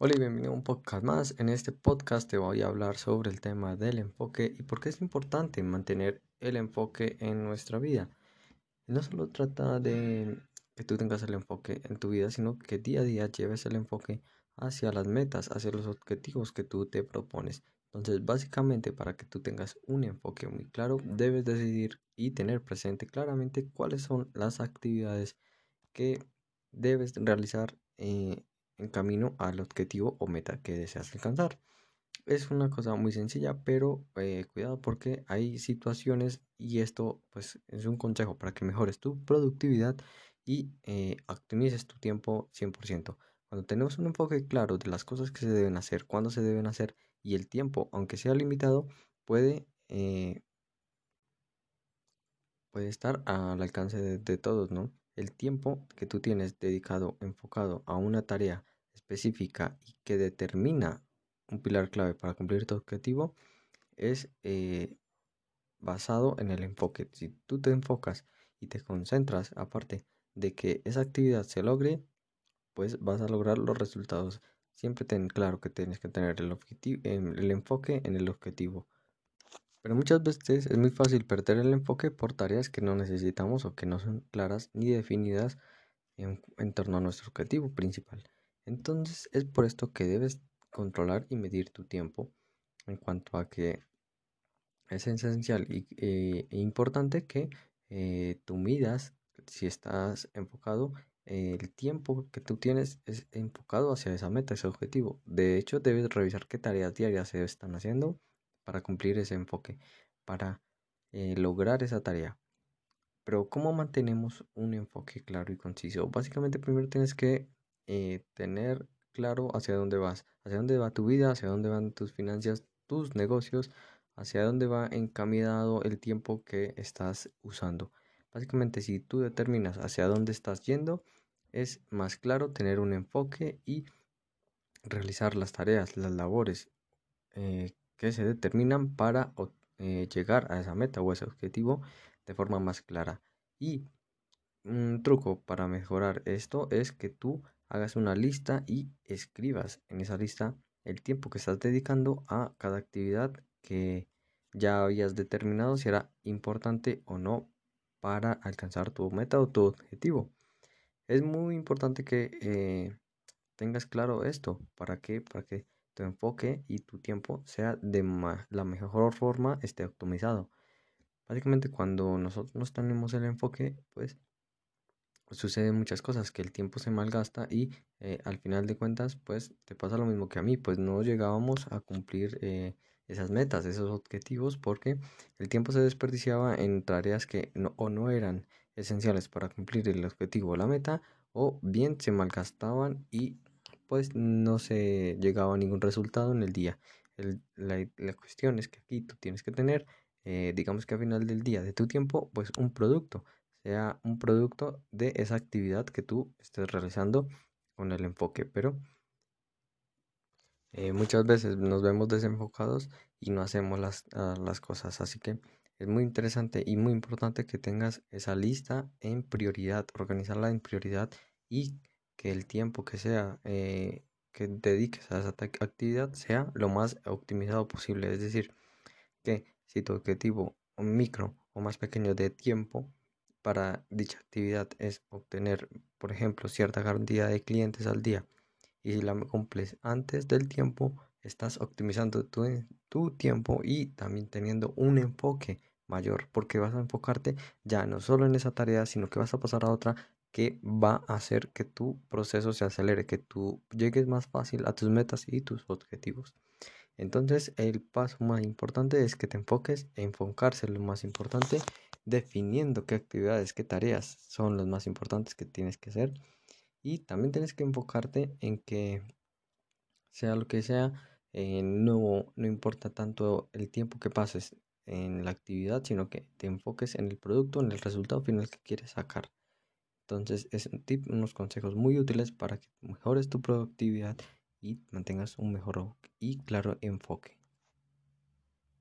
Hola y bienvenido a un podcast más. En este podcast te voy a hablar sobre el tema del enfoque y por qué es importante mantener el enfoque en nuestra vida. No solo trata de que tú tengas el enfoque en tu vida, sino que día a día lleves el enfoque hacia las metas, hacia los objetivos que tú te propones. Entonces, básicamente, para que tú tengas un enfoque muy claro, debes decidir y tener presente claramente cuáles son las actividades que debes realizar eh, en camino al objetivo o meta que deseas alcanzar. Es una cosa muy sencilla, pero eh, cuidado porque hay situaciones y esto pues es un consejo para que mejores tu productividad y eh, optimices tu tiempo 100%. Cuando tenemos un enfoque claro de las cosas que se deben hacer, cuándo se deben hacer y el tiempo, aunque sea limitado, puede, eh, puede estar al alcance de, de todos, ¿no? El tiempo que tú tienes dedicado, enfocado a una tarea específica y que determina un pilar clave para cumplir tu objetivo es eh, basado en el enfoque. Si tú te enfocas y te concentras, aparte de que esa actividad se logre, pues vas a lograr los resultados. Siempre ten claro que tienes que tener el, objetivo, el enfoque en el objetivo. Pero muchas veces es muy fácil perder el enfoque por tareas que no necesitamos o que no son claras ni definidas en torno a nuestro objetivo principal. Entonces es por esto que debes controlar y medir tu tiempo en cuanto a que es esencial eh, e importante que eh, tú midas si estás enfocado el tiempo que tú tienes es enfocado hacia esa meta, ese objetivo. De hecho, debes revisar qué tareas diarias se están haciendo para cumplir ese enfoque, para eh, lograr esa tarea. Pero ¿cómo mantenemos un enfoque claro y conciso? Básicamente primero tienes que eh, tener claro hacia dónde vas, hacia dónde va tu vida, hacia dónde van tus finanzas, tus negocios, hacia dónde va encaminado el tiempo que estás usando. Básicamente si tú determinas hacia dónde estás yendo, es más claro tener un enfoque y realizar las tareas, las labores eh, que se determinan para eh, llegar a esa meta o ese objetivo de forma más clara. Y un truco para mejorar esto es que tú hagas una lista y escribas en esa lista el tiempo que estás dedicando a cada actividad que ya habías determinado si era importante o no para alcanzar tu meta o tu objetivo. Es muy importante que eh, tengas claro esto. ¿Para qué? Para que tu enfoque y tu tiempo sea de la mejor forma, esté optimizado. Básicamente cuando nosotros tenemos el enfoque, pues suceden muchas cosas, que el tiempo se malgasta y eh, al final de cuentas, pues te pasa lo mismo que a mí, pues no llegábamos a cumplir eh, esas metas, esos objetivos, porque el tiempo se desperdiciaba en tareas que no, o no eran esenciales para cumplir el objetivo o la meta, o bien se malgastaban y pues no se llegaba a ningún resultado en el día. la, la, cuestión es que aquí tú tienes que tener, eh, digamos que al final del día de tu tiempo, pues un producto sea un producto de esa actividad que tú estés realizando con el enfoque, pero eh, muchas veces nos vemos desenfocados y no hacemos las, ah, las cosas, así que es muy interesante y muy importante que tengas esa lista en prioridad, organizarla en prioridad y que el tiempo que sea eh, que dediques a esa actividad sea lo más optimizado posible. Es decir, que si tu objetivo micro o más pequeño de tiempo para dicha actividad es obtener, por ejemplo, cierta cantidad de clientes al día y si la cumples antes del tiempo, estás optimizando tu, tiempo y también teniendo un enfoque mayor porque vas a enfocarte ya no solo en esa tarea, sino que vas a pasar a otra que va a hacer que tu proceso se acelere, que tú llegues más fácil a tus metas y tus objetivos. Entonces, el paso más importante es que te enfoques, enfocarse lo más importante definiendo qué actividades, qué tareas son las más importantes que tienes que hacer. Y también tienes que enfocarte en que sea lo que sea, eh, no, no importa tanto el tiempo que pases en la actividad, sino que te enfoques en el producto, en el resultado final que quieres sacar. Entonces es un tip, unos consejos muy útiles para que mejores tu productividad y mantengas un mejor y claro enfoque.